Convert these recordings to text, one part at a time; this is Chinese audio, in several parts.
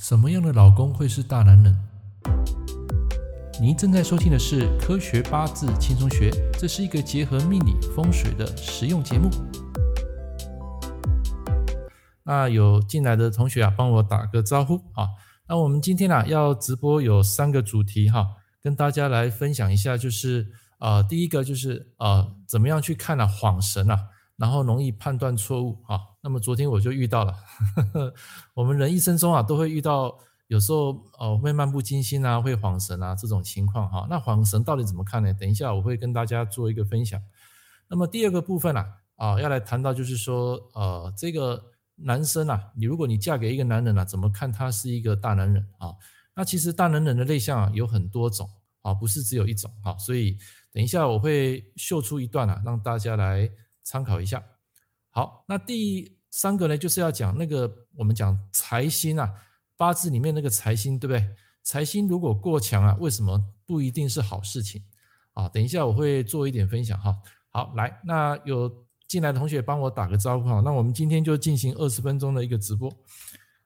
什么样的老公会是大男人？您正在收听的是《科学八字轻松学》，这是一个结合命理风水的实用节目。那有进来的同学啊，帮我打个招呼啊。那我们今天啊要直播有三个主题哈，跟大家来分享一下，就是呃，第一个就是呃，怎么样去看啊恍神啊，然后容易判断错误啊。那么昨天我就遇到了，呵呵，我们人一生中啊都会遇到，有时候哦会漫不经心啊，会恍神啊这种情况哈。那恍神到底怎么看呢？等一下我会跟大家做一个分享。那么第二个部分啊啊要来谈到就是说呃这个男生啊，你如果你嫁给一个男人啊，怎么看他是一个大男人啊？那其实大男人的类象啊有很多种啊，不是只有一种啊。所以等一下我会秀出一段啊，让大家来参考一下。好，那第三个呢，就是要讲那个我们讲财星啊，八字里面那个财星，对不对？财星如果过强啊，为什么不一定是好事情啊？等一下我会做一点分享哈。好，来，那有进来的同学帮我打个招呼哈。那我们今天就进行二十分钟的一个直播。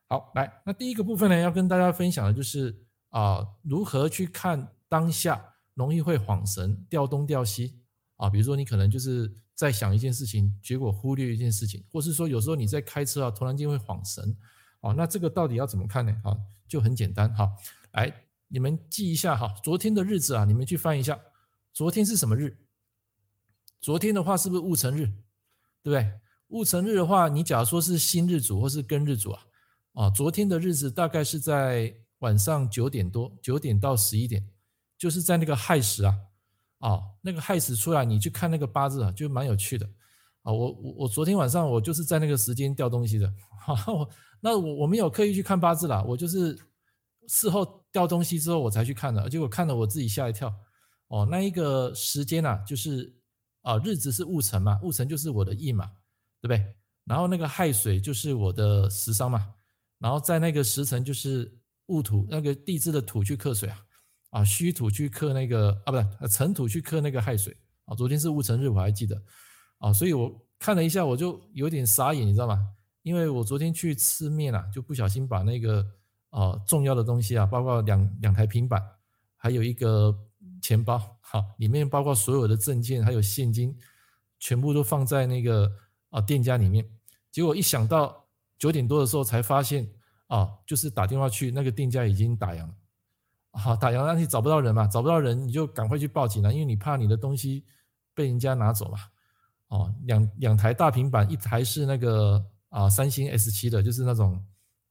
好，来，那第一个部分呢，要跟大家分享的就是啊，如何去看当下容易会晃神、掉东掉西啊？比如说你可能就是。在想一件事情，结果忽略一件事情，或是说有时候你在开车啊，突然间会恍神，哦，那这个到底要怎么看呢？啊，就很简单哈，来，你们记一下哈，昨天的日子啊，你们去翻一下，昨天是什么日？昨天的话是不是戊辰日？对不对？戊辰日的话，你假如说是辛日主或是庚日主啊，啊，昨天的日子大概是在晚上九点多，九点到十一点，就是在那个亥时啊。啊，那个亥时出来，你去看那个八字啊，就蛮有趣的。啊，我我我昨天晚上我就是在那个时间掉东西的。哈，我那我我没有刻意去看八字啦，我就是事后掉东西之后我才去看的，结果看了我自己吓一跳。哦，那一个时间啊，就是啊日子是戊辰嘛，戊辰就是我的印嘛，对不对？然后那个亥水就是我的食伤嘛，然后在那个时辰就是戊土，那个地支的土去克水啊。啊，虚土去克那个啊，不是尘土去克那个亥水啊。昨天是戊辰日，我还记得啊，所以我看了一下，我就有点傻眼，你知道吗？因为我昨天去吃面啊，就不小心把那个啊重要的东西啊，包括两两台平板，还有一个钱包，哈，里面包括所有的证件还有现金，全部都放在那个啊店家里面。结果一想到九点多的时候，才发现啊，就是打电话去那个店家已经打烊了。好，打烊，那你找不到人嘛？找不到人，你就赶快去报警了，因为你怕你的东西被人家拿走嘛。哦，两两台大平板，一台是那个啊三星 S 七的，就是那种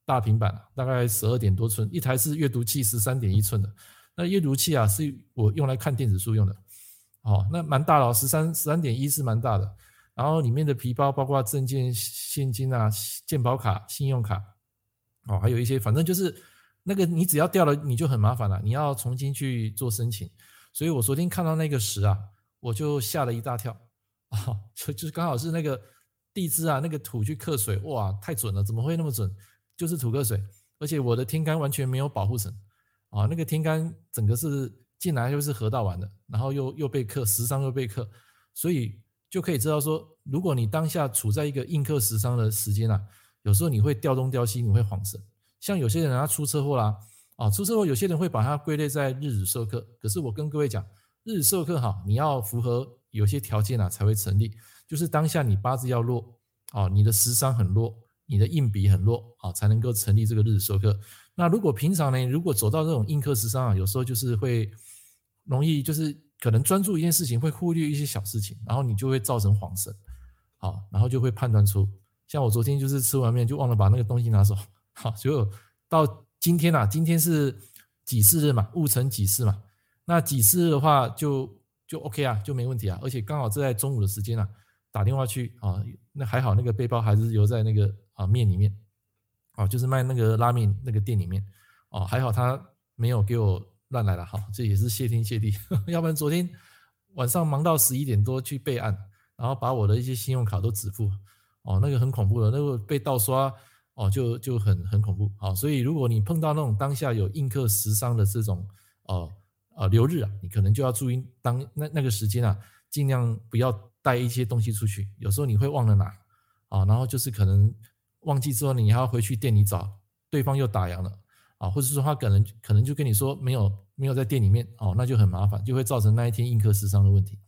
大平板，大概十二点多寸；一台是阅读器，十三点一寸的。那阅读器啊，是我用来看电子书用的。哦，那蛮大的，十三十三点一是蛮大的。然后里面的皮包包括证件、现金啊、健保卡、信用卡，哦，还有一些，反正就是。那个你只要掉了，你就很麻烦了，你要重新去做申请。所以我昨天看到那个时啊，我就吓了一大跳啊，就就是刚好是那个地支啊，那个土去克水，哇，太准了，怎么会那么准？就是土克水，而且我的天干完全没有保护神啊，那个天干整个是进来就是河道完的，然后又又被克，食伤又被克，所以就可以知道说，如果你当下处在一个硬克食伤的时间啊，有时候你会掉东掉西，你会晃神。像有些人他出车祸啦，啊，出车祸，有些人会把它归类在日子授课。可是我跟各位讲，日子授课哈，你要符合有些条件啊才会成立，就是当下你八字要弱，啊，你的食伤很弱，你的硬笔很弱，啊，才能够成立这个日子授课。那如果平常呢，如果走到这种印克食伤啊，有时候就是会容易就是可能专注一件事情，会忽略一些小事情，然后你就会造成恍神，好，然后就会判断出，像我昨天就是吃完面就忘了把那个东西拿走。好，就到今天啊，今天是己巳日嘛，戊辰己巳嘛。那己巳日的话就，就 OK 啊，就没问题啊。而且刚好是在中午的时间啊，打电话去啊，那还好，那个背包还是留在那个啊面里面，啊，就是卖那个拉面那个店里面，哦，还好他没有给我乱来了，哈，这也是谢天谢地，要不然昨天晚上忙到十一点多去备案，然后把我的一些信用卡都止付，哦，那个很恐怖的，那个被盗刷。哦，就就很很恐怖啊！所以如果你碰到那种当下有印克食伤的这种呃呃流日啊，你可能就要注意当那那个时间啊，尽量不要带一些东西出去。有时候你会忘了拿啊，然后就是可能忘记之后，你还要回去店里找，对方又打烊了啊，或者说他可能可能就跟你说没有没有在店里面哦，那就很麻烦，就会造成那一天印刻时伤的问题。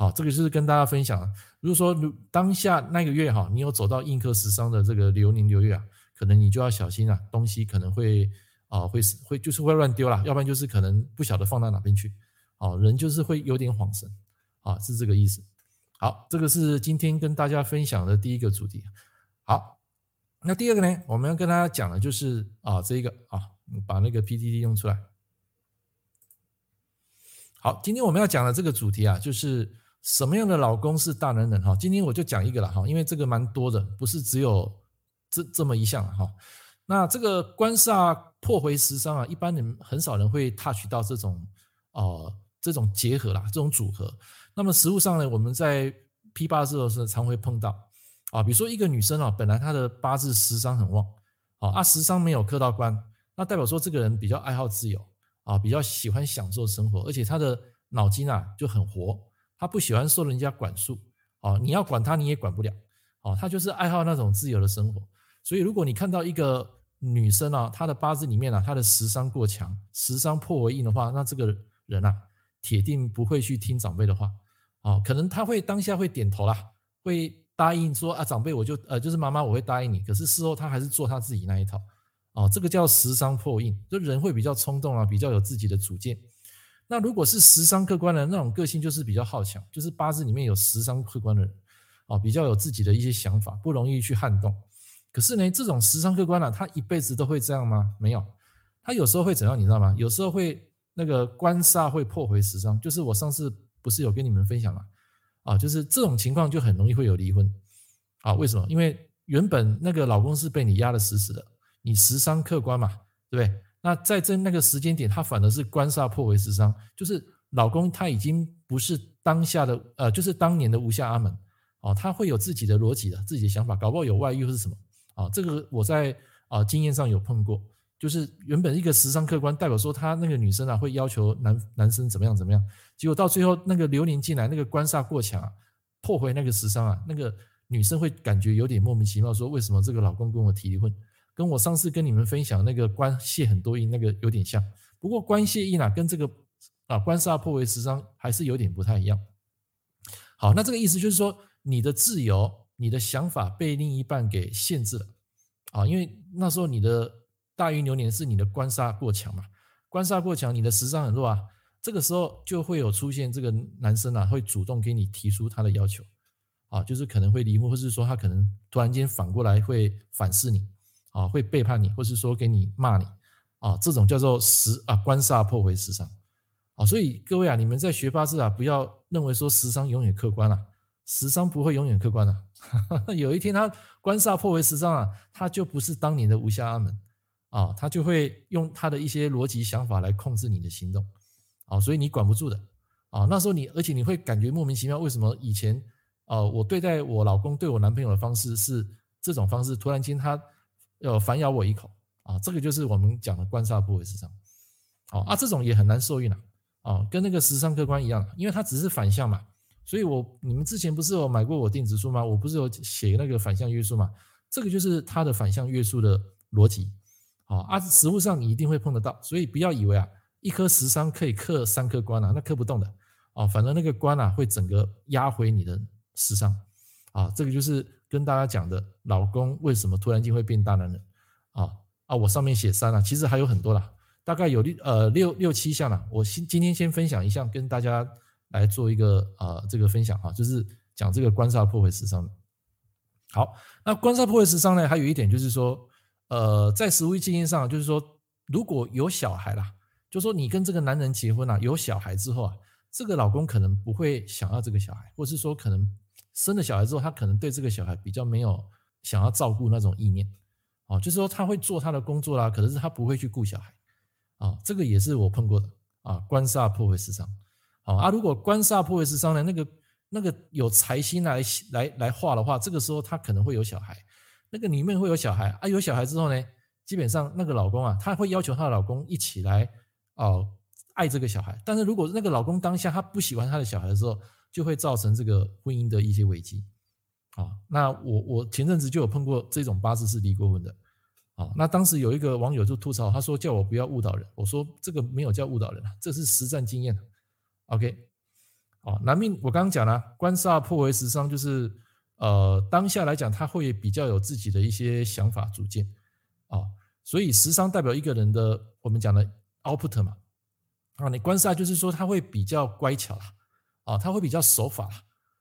好，这个就是跟大家分享。如果说当下那个月哈，你有走到印刻时尚的这个流年流月啊，可能你就要小心啊，东西可能会啊会会就是会乱丢啦，要不然就是可能不晓得放到哪边去。哦，人就是会有点恍神啊，是这个意思。好，这个是今天跟大家分享的第一个主题。好，那第二个呢，我们要跟大家讲的就是啊，这一个啊，把那个 PPT 用出来。好，今天我们要讲的这个主题啊，就是什么样的老公是大男人哈。今天我就讲一个了哈，因为这个蛮多的，不是只有这这么一项哈。那这个官煞破回食伤啊，一般人很少人会 touch 到这种哦，这种结合啦，这种组合。那么实务上呢，我们在批八字的时候常会碰到啊，比如说一个女生啊，本来她的八字食伤很旺，啊，食伤没有克到官，那代表说这个人比较爱好自由啊，比较喜欢享受生活，而且她的脑筋啊就很活，他不喜欢受人家管束哦，你要管他你也管不了，哦，他就是爱好那种自由的生活。所以如果你看到一个女生啊，她的八字里面啊，她的食伤过强，食伤破为印的话，那这个人啊，铁定不会去听长辈的话。哦，可能他会当下会点头啦，会答应说啊，长辈我就呃就是妈妈我会答应你，可是事后他还是做他自己那一套，哦，这个叫食伤破印，就人会比较冲动啊，比较有自己的主见。那如果是食伤客官的那种个性，就是比较好强，就是八字里面有食伤客官的人，哦，比较有自己的一些想法，不容易去撼动。可是呢，这种食伤客官啊，他一辈子都会这样吗？没有，他有时候会怎样，你知道吗？有时候会那个官煞会破回食伤，就是我上次。不是有跟你们分享吗？啊，就是这种情况就很容易会有离婚，啊，为什么？因为原本那个老公是被你压得死死的，你食伤客官嘛，对不对？那在这那个时间点，他反而是官煞破为时伤，就是老公他已经不是当下的，呃，就是当年的吴下阿门，啊，他会有自己的逻辑的，自己的想法，搞不好有外遇或是什么，啊，这个我在啊经验上有碰过。就是原本一个时伤客官，代表说他那个女生啊会要求男男生怎么样怎么样，结果到最后那个流年进来，那个官煞过强啊，破回那个时伤啊，那个女生会感觉有点莫名其妙，说为什么这个老公跟我提离婚，跟我上次跟你们分享那个关泄很多印那个有点像，不过关泄印啊跟这个啊官煞破为十伤还是有点不太一样。好，那这个意思就是说你的自由、你的想法被另一半给限制了啊，因为那时候你的。大运流年是你的官杀过强嘛？官杀过强，你的食伤很弱啊。这个时候就会有出现这个男生啊，会主动给你提出他的要求啊，就是可能会离婚，或是说他可能突然间反过来会反噬你啊，会背叛你，或是说给你骂你啊，这种叫做时啊官煞破回时伤啊。所以各位啊，你们在学八字啊，不要认为说时伤永远客观啊，时伤不会永远客观啊。有一天他官煞破回食伤啊，他就不是当年的吴下阿门。啊，他就会用他的一些逻辑想法来控制你的行动，啊，所以你管不住的，啊，那时候你，而且你会感觉莫名其妙，为什么以前，啊，我对待我老公对我男朋友的方式是这种方式，突然间他要反咬我一口，啊，这个就是我们讲的官煞破为食伤，啊，这种也很难受孕啊，啊，跟那个食伤克官一样，因为它只是反向嘛，所以我你们之前不是有买过我电子书吗？我不是有写那个反向约束吗？这个就是它的反向约束的逻辑。啊，实物上你一定会碰得到，所以不要以为啊，一颗食伤可以克三颗官啊，那克不动的啊，反正那个官啊会整个压回你的食伤啊，这个就是跟大家讲的，老公为什么突然间会变大男人啊啊，我上面写三了，其实还有很多啦，大概有六呃六六七项了，我先今天先分享一项，跟大家来做一个啊这个分享啊，就是讲这个官煞破回食伤的。好，那官煞破回食伤呢，还有一点就是说。呃，在实务经验上，就是说，如果有小孩啦，就说你跟这个男人结婚了，有小孩之后啊，这个老公可能不会想要这个小孩，或是说可能生了小孩之后，他可能对这个小孩比较没有想要照顾那种意念，哦，就是说他会做他的工作啦，可能是他不会去顾小孩，啊，这个也是我碰过的啊，官煞破回食伤，啊，如果官煞破坏食伤呢，那个那个有财星来来来化的话，这个时候他可能会有小孩。那个里面会有小孩啊，有小孩之后呢，基本上那个老公啊，他会要求他的老公一起来哦爱这个小孩。但是如果那个老公当下他不喜欢他的小孩的时候，就会造成这个婚姻的一些危机。啊，那我我前阵子就有碰过这种八字是离过婚的，啊，那当时有一个网友就吐槽，他说叫我不要误导人，我说这个没有叫误导人啊，这是实战经验。OK，好，男命我刚刚讲了，官煞破为食伤，就是呃当下来讲他会比较有自己的一些想法主见。啊，所以食伤代表一个人的我们讲的 output 嘛，啊，你官煞就是说他会比较乖巧啦，啊，他会比较守法。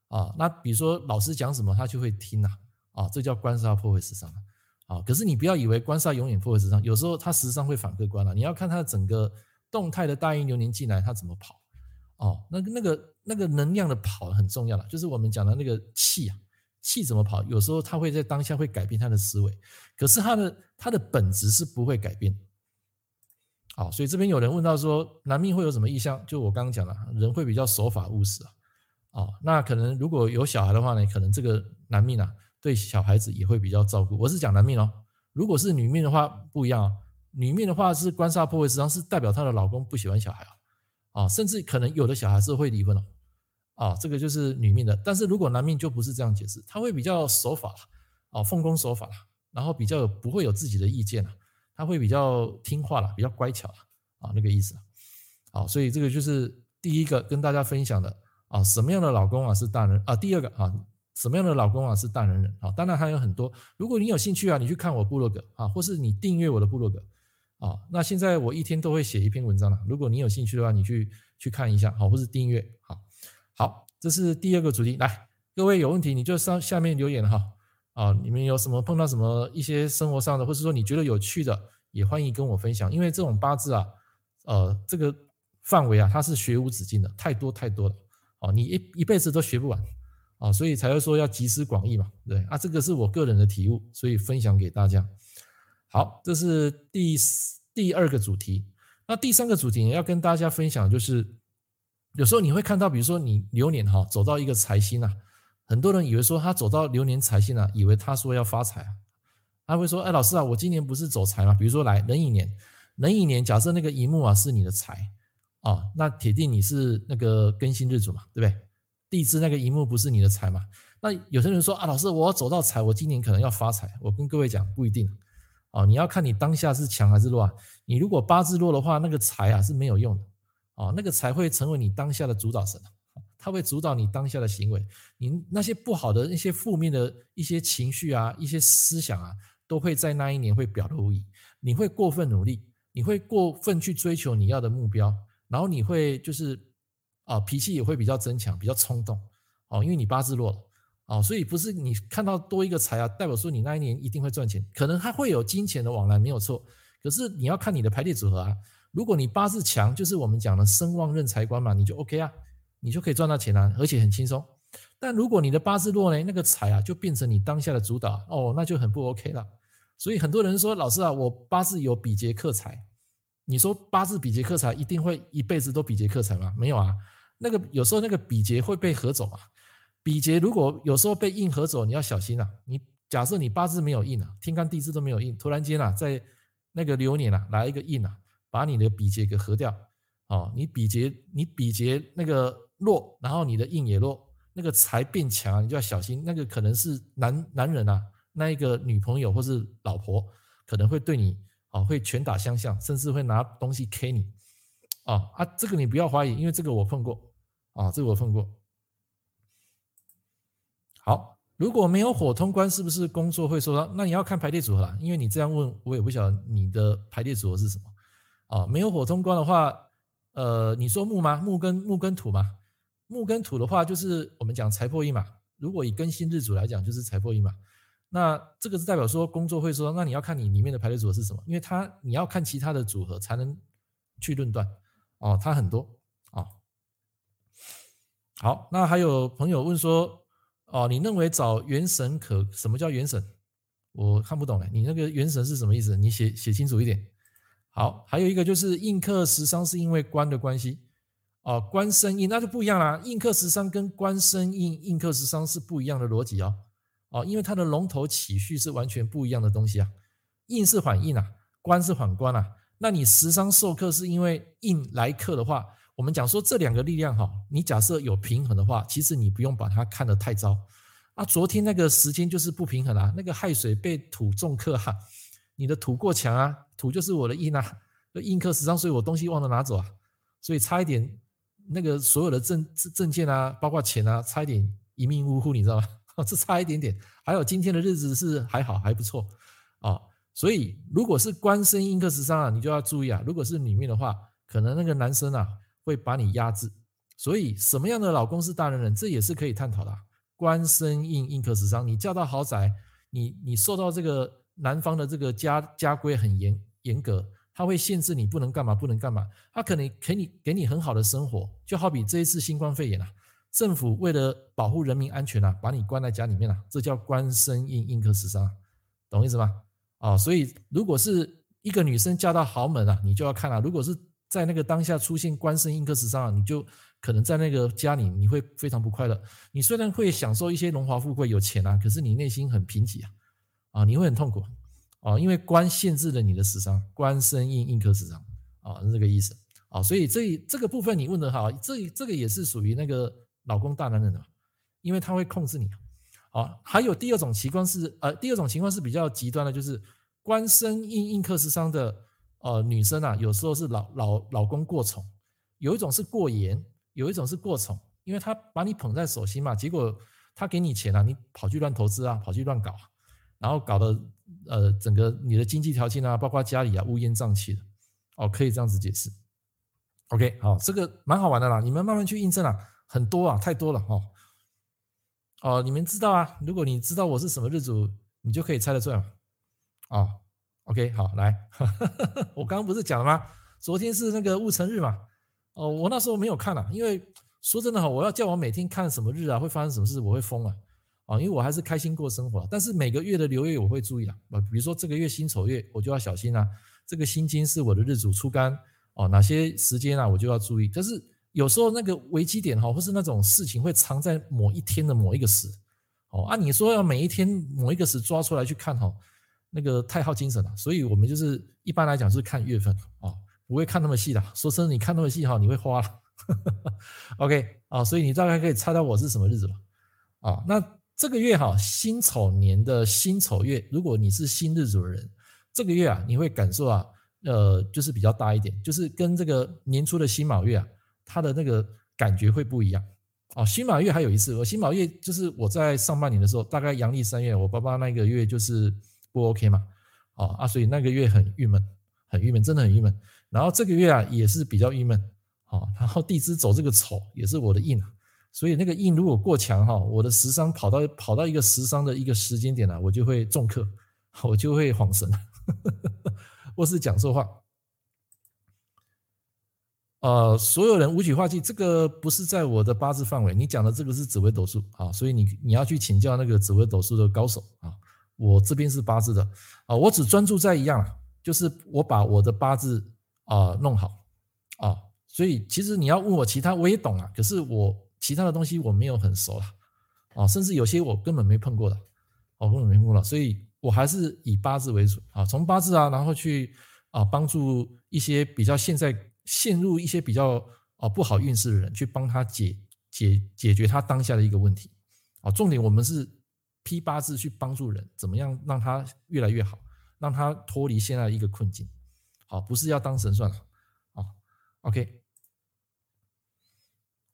啊，那比如说老师讲什么，他就会听呐，啊，这叫官煞破坏时尚啊。啊可是你不要以为官煞永远破坏时尚，有时候他食伤会反客观了。你要看他整个动态的大运流年进来，他怎么跑，哦，那个那个那个能量的跑很重要了，就是我们讲的那个气啊，气怎么跑，有时候他会在当下会改变他的思维，可是他的他的本质是不会改变。好，所以这边有人问到说，男命会有什么意向？就我刚刚讲了，人会比较守法务实啊。哦，那可能如果有小孩的话呢，可能这个男命啊，对小孩子也会比较照顾。我是讲男命哦，如果是女命的话不一样哦。女命的话是官煞破位，实际上，是代表她的老公不喜欢小孩啊，啊，甚至可能有的小孩是会离婚哦，啊，这个就是女命的。但是如果男命就不是这样解释，他会比较守法啊，奉公守法，然后比较不会有自己的意见了，他会比较听话了，比较乖巧了啊，那个意思。好，所以这个就是第一个跟大家分享的。啊，什么样的老公啊是大人啊？第二个啊，什么样的老公啊是大男人啊？当然还有很多。如果你有兴趣啊，你去看我部落格啊，或是你订阅我的部落格啊。那现在我一天都会写一篇文章了。如果你有兴趣的话，你去去看一下，好，或是订阅。好，好，这是第二个主题。来，各位有问题你就上下面留言哈。啊，你们有什么碰到什么一些生活上的，或是说你觉得有趣的，也欢迎跟我分享。因为这种八字啊，呃，这个范围啊，它是学无止境的，太多太多了。哦，你一一辈子都学不完，啊，所以才会说要集思广益嘛，对啊，这个是我个人的体悟，所以分享给大家。好，这是第第二个主题。那第三个主题要跟大家分享，就是有时候你会看到，比如说你流年哈走到一个财星啊，很多人以为说他走到流年财星啊，以为他说要发财啊，他会说，哎，老师啊，我今年不是走财吗？比如说来壬寅年，壬寅年，假设那个寅木啊是你的财。啊、哦，那铁定你是那个庚辛日主嘛，对不对？地支那个寅木不是你的财嘛？那有些人说啊，老师，我要走到财，我今年可能要发财。我跟各位讲，不一定。哦，你要看你当下是强还是弱。你如果八字弱的话，那个财啊是没有用的。哦，那个财会成为你当下的主导神，它会主导你当下的行为。你那些不好的、那些负面的一些情绪啊、一些思想啊，都会在那一年会表露无遗。你会过分努力，你会过分去追求你要的目标。然后你会就是啊，脾气也会比较增强，比较冲动哦，因为你八字弱了哦，所以不是你看到多一个财啊，代表说你那一年一定会赚钱，可能它会有金钱的往来没有错，可是你要看你的排列组合啊。如果你八字强，就是我们讲的生旺任财官嘛，你就 OK 啊，你就可以赚到钱啊，而且很轻松。但如果你的八字弱呢，那个财啊就变成你当下的主导哦，那就很不 OK 了。所以很多人说，老师啊，我八字有比劫克财。你说八字比劫克财一定会一辈子都比劫克财吗？没有啊，那个有时候那个比劫会被合走啊。比劫如果有时候被印合走，你要小心啊。你假设你八字没有印啊，天干地支都没有印，突然间啊，在那个流年啊来一个印啊，把你的比劫给合掉哦。你比劫你比劫那个弱，然后你的印也弱，那个财变强，你就要小心。那个可能是男男人啊，那一个女朋友或是老婆可能会对你。啊，会拳打相向，甚至会拿东西 K 你，啊啊，这个你不要怀疑，因为这个我碰过，啊，这个我碰过。好，如果没有火通关，是不是工作会受到？那你要看排列组合啦，因为你这样问，我也不晓得你的排列组合是什么。啊，没有火通关的话，呃，你说木吗？木跟木跟土吗？木跟土的话，就是我们讲财破印嘛。如果以庚辛日主来讲，就是财破印嘛。那这个是代表说工作会说，那你要看你里面的排列组合是什么，因为它你要看其他的组合才能去论断哦，它很多、哦。好，那还有朋友问说，哦，你认为找元神可？什么叫元神？我看不懂嘞，你那个元神是什么意思？你写写清楚一点。好，还有一个就是印克食伤是因为官的关系哦，官生印那就不一样啦，印克食伤跟官生印、印克食伤是不一样的逻辑哦。哦，因为它的龙头起序是完全不一样的东西啊，印是反印啊，官是反官啊。那你食伤受克是因为印来克的话，我们讲说这两个力量哈，你假设有平衡的话，其实你不用把它看得太糟啊。昨天那个时间就是不平衡啊，那个亥水被土重克哈，你的土过强啊，土就是我的印啊，印克食伤，所以我东西忘了拿走啊，所以差一点那个所有的证证件啊，包括钱啊，差一点一命呜呼，你知道吗？这差一点点。还有今天的日子是还好还不错啊，所以如果是官身印克食伤啊，你就要注意啊。如果是女命的话，可能那个男生啊会把你压制。所以什么样的老公是大男人，这也是可以探讨的。官身印印克食伤，你嫁到豪宅，你你受到这个男方的这个家家规很严严格，他会限制你不能干嘛不能干嘛，他可能给你给你很好的生活，就好比这一次新冠肺炎啊，政府为了保护人民安全啊，把你关在家里面了，这叫官生印印克食伤，懂意思吗？啊，所以如果是一个女生嫁到豪门啊，你就要看啊，如果是在那个当下出现官生印克食伤啊，你就。可能在那个家里，你会非常不快乐。你虽然会享受一些荣华富贵、有钱啊，可是你内心很贫瘠啊，啊，你会很痛苦啊，因为官限制了你的食伤，官生印印克食伤啊，是这个意思啊。所以这这个部分你问的好，这这个也是属于那个老公大男人的，因为他会控制你啊。还有第二种情况是，呃，第二种情况是比较极端的，就是官生印印克食伤的呃女生啊，有时候是老老老公过宠，有一种是过严。有一种是过宠，因为他把你捧在手心嘛，结果他给你钱啊，你跑去乱投资啊，跑去乱搞，然后搞得呃整个你的经济条件啊，包括家里啊乌烟瘴气的，哦，可以这样子解释。OK，好，这个蛮好玩的啦，你们慢慢去印证啊，很多啊，太多了哦。哦，你们知道啊，如果你知道我是什么日主，你就可以猜得出来嘛。哦，OK，好，来，我刚刚不是讲了吗？昨天是那个戊辰日嘛。哦，我那时候没有看啊，因为说真的哈，我要叫我每天看什么日啊，会发生什么事，我会疯啊，啊，因为我还是开心过生活，但是每个月的流月我会注意啊，啊，比如说这个月辛丑月，我就要小心啊，这个辛金是我的日主出干哦，哪些时间啊我就要注意，但是有时候那个危机点哈，或是那种事情会藏在某一天的某一个时，哦，啊，你说要每一天某一个时抓出来去看哈，那个太耗精神了，所以我们就是一般来讲是看月份啊。不会看那么细的，说真的，你看那么细哈，你会花了。OK 啊，所以你大概可以猜到我是什么日子了啊。那这个月哈，辛丑年的辛丑月，如果你是辛日主的人，这个月啊，你会感受啊，呃，就是比较大一点，就是跟这个年初的辛卯月啊，它的那个感觉会不一样。哦，辛卯月还有一次，我辛卯月就是我在上半年的时候，大概阳历三月，我爸爸那个月就是不 OK 嘛，啊啊，所以那个月很郁闷，很郁闷，真的很郁闷。然后这个月啊也是比较郁闷，好，然后地支走这个丑也是我的印，所以那个印如果过强哈，我的食伤跑到跑到一个食伤的一个时间点呢，我就会重克，我就会晃神，或是讲错话。呃，所有人五曲化忌这个不是在我的八字范围，你讲的这个是紫微斗数啊，所以你你要去请教那个紫微斗数的高手啊，我这边是八字的啊，我只专注在一样，就是我把我的八字。啊，弄好啊，所以其实你要问我其他，我也懂啊，可是我其他的东西我没有很熟了啊，甚至有些我根本没碰过的，我根本没碰过了，所以我还是以八字为主啊，从八字啊，然后去啊帮助一些比较现在陷入一些比较啊不好运势的人，去帮他解解解决他当下的一个问题啊，重点我们是批八字去帮助人，怎么样让他越来越好，让他脱离现在一个困境。好，不是要当神算了，啊，OK。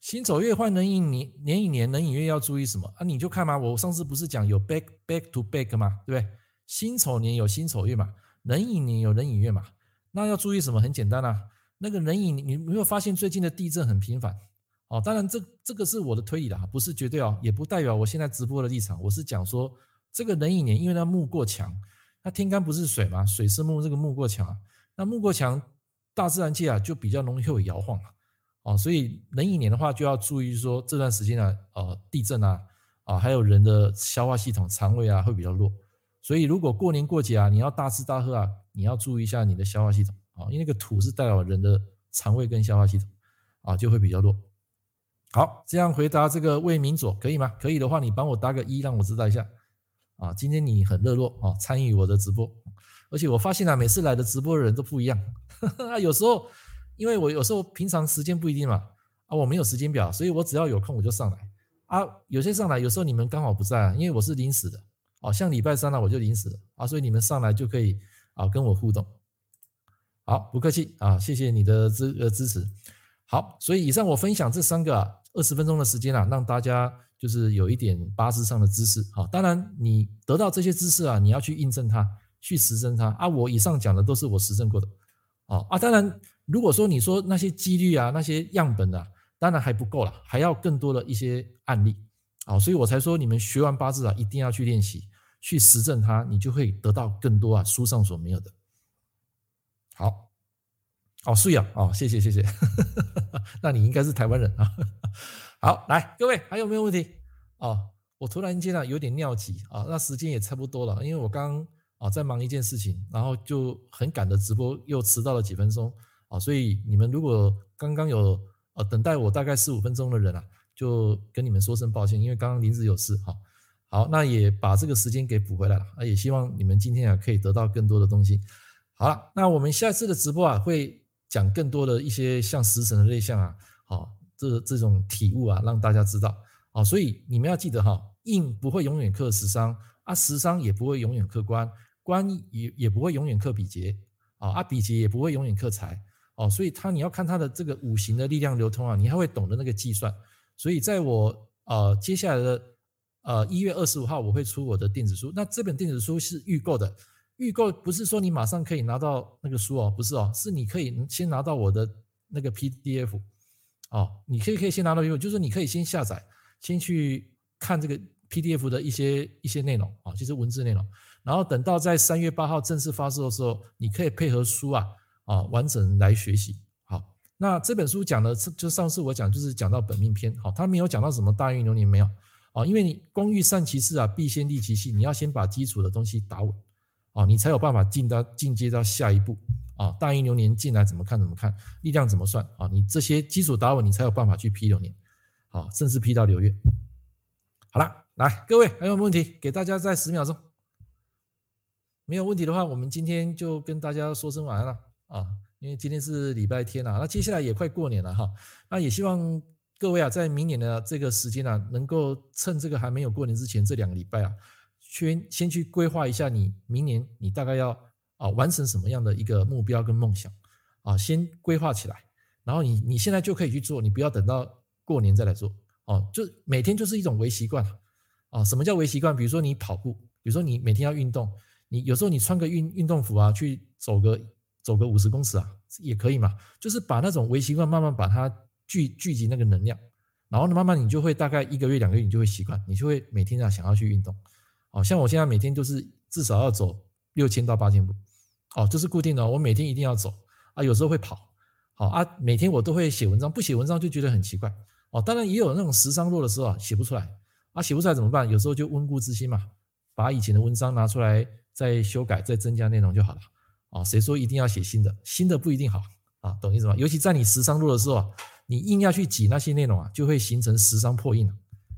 辛丑月换壬寅年，年乙年壬寅月要注意什么啊？你就看嘛，我上次不是讲有 back back to back 嘛，对不对？辛丑年有辛丑月嘛，壬寅年有壬寅月嘛，那要注意什么？很简单啊，那个壬寅，你没有发现最近的地震很频繁？哦，当然这这个是我的推理啦，不是绝对哦，也不代表我现在直播的立场。我是讲说这个壬寅年，因为它木过强，它天干不是水嘛，水是木，这个木过强啊。那木过强，大自然界啊就比较容易会有摇晃啊，哦，所以壬寅年的话就要注意说这段时间啊，呃，地震啊，啊，还有人的消化系统、肠胃啊会比较弱，所以如果过年过节啊，你要大吃大喝啊，你要注意一下你的消化系统啊，因为那个土是代表人的肠胃跟消化系统啊，就会比较弱。好，这样回答这个魏明佐可以吗？可以的话，你帮我打个一，让我知道一下啊。今天你很热络啊，参与我的直播。而且我发现啊，每次来的直播的人都不一样。有时候，因为我有时候平常时间不一定嘛，啊，我没有时间表，所以我只要有空我就上来。啊，有些上来，有时候你们刚好不在啊，因为我是临时的。哦，像礼拜三呢，我就临时的啊，所以你们上来就可以啊跟我互动。好，不客气啊，谢谢你的支呃支持。好，所以以上我分享这三个啊，二十分钟的时间啊，让大家就是有一点八字上的知识。好，当然你得到这些知识啊，你要去印证它，去实证它啊。我以上讲的都是我实证过的。哦啊，当然如果说你说那些几率啊，那些样本啊，当然还不够了，还要更多的一些案例。啊，所以我才说你们学完八字啊，一定要去练习，去实证它，你就会得到更多啊书上所没有的。好，哦，素雅，哦，谢谢谢谢，那你应该是台湾人啊。好，来各位还有没有问题？哦，我突然间啊有点尿急啊，那时间也差不多了，因为我刚啊在忙一件事情，然后就很赶的直播又迟到了几分钟啊，所以你们如果刚刚有呃等待我大概四五分钟的人啊，就跟你们说声抱歉，因为刚刚临时有事哈。好，那也把这个时间给补回来了啊，也希望你们今天啊可以得到更多的东西。好了，那我们下次的直播啊，会讲更多的一些像食神的类象啊，好，这这种体悟啊，让大家知道啊。所以你们要记得哈，印不会永远克食伤啊，食伤也不会永远克官，官也也不会永远克比劫啊，啊比劫也不会永远克财哦。所以他你要看他的这个五行的力量流通啊，你还会懂得那个计算。所以在我呃接下来的呃一月二十五号，我会出我的电子书，那这本电子书是预购的。预购不是说你马上可以拿到那个书哦，不是哦，是你可以先拿到我的那个 PDF 哦，你可以可以先拿到，就是你可以先下载，先去看这个 PDF 的一些一些内容啊，就是文字内容，然后等到在三月八号正式发售的时候，你可以配合书啊啊完整来学习。好，那这本书讲的，就上次我讲就是讲到本命篇，好，他没有讲到什么大运流年没有啊，因为你工欲善其事啊，必先利其器，你要先把基础的东西打稳。啊，你才有办法进到进阶到下一步啊！大运流年进来怎么看怎么看，力量怎么算啊？你这些基础打稳，你才有办法去批流年，好，甚至批到流月。好了，来各位还有没有问题？给大家再十秒钟。没有问题的话，我们今天就跟大家说声晚安了啊！因为今天是礼拜天啊，那接下来也快过年了哈。那也希望各位啊，在明年的这个时间啊，能够趁这个还没有过年之前这两个礼拜啊。先先去规划一下，你明年你大概要啊完成什么样的一个目标跟梦想啊？先规划起来，然后你你现在就可以去做，你不要等到过年再来做哦。就每天就是一种微习惯啊。什么叫微习惯？比如说你跑步，比如说你每天要运动，你有时候你穿个运运动服啊，去走个走个五十公尺啊，也可以嘛。就是把那种微习惯慢慢把它聚聚集那个能量，然后呢，慢慢你就会大概一个月两个月你就会习惯，你就会每天啊想要去运动。哦，像我现在每天都是至少要走六千到八千步，哦，这是固定的，我每天一定要走啊，有时候会跑，好啊，每天我都会写文章，不写文章就觉得很奇怪，哦，当然也有那种食伤弱的时候啊，写不出来，啊，写不出来怎么办？有时候就温故知新嘛，把以前的文章拿出来再修改，再增加内容就好了，啊，谁说一定要写新的？新的不一定好啊，懂意思吗？尤其在你食伤弱的时候啊，你硬要去挤那些内容啊，就会形成食伤破印了，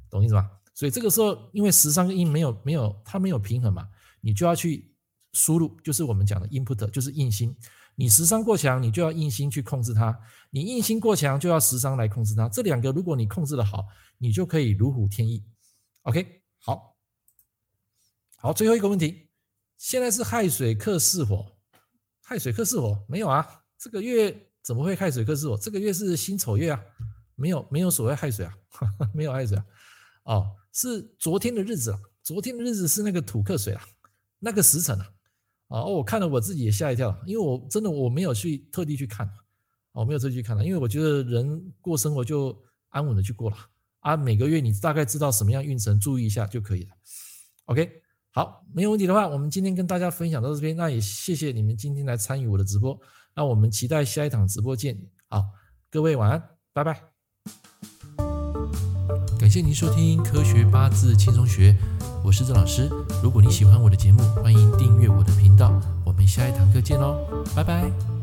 懂意思吗？所以这个时候，因为食伤跟印没有没有它没有平衡嘛，你就要去输入，就是我们讲的 input，就是印心。你食伤过强，你就要印心去控制它；你印心过强，就要食伤来控制它。这两个如果你控制得好，你就可以如虎添翼。OK，好，好，最后一个问题，现在是亥水克巳火，亥水克巳火没有啊？这个月怎么会亥水克巳火？这个月是辛丑月啊，没有没有所谓亥水啊，没有亥水啊，哦。是昨天的日子啊，昨天的日子是那个土克水啊，那个时辰啊，啊，我看了我自己也吓一跳，因为我真的我没有去特地去看，我没有特地去看了，因为我觉得人过生活就安稳的去过了啊，每个月你大概知道什么样运程，注意一下就可以了。OK，好，没有问题的话，我们今天跟大家分享到这边，那也谢谢你们今天来参与我的直播，那我们期待下一场直播见，好，各位晚安，拜拜。感谢您收听《科学八字轻松学》，我是郑老师。如果你喜欢我的节目，欢迎订阅我的频道。我们下一堂课见喽，拜拜。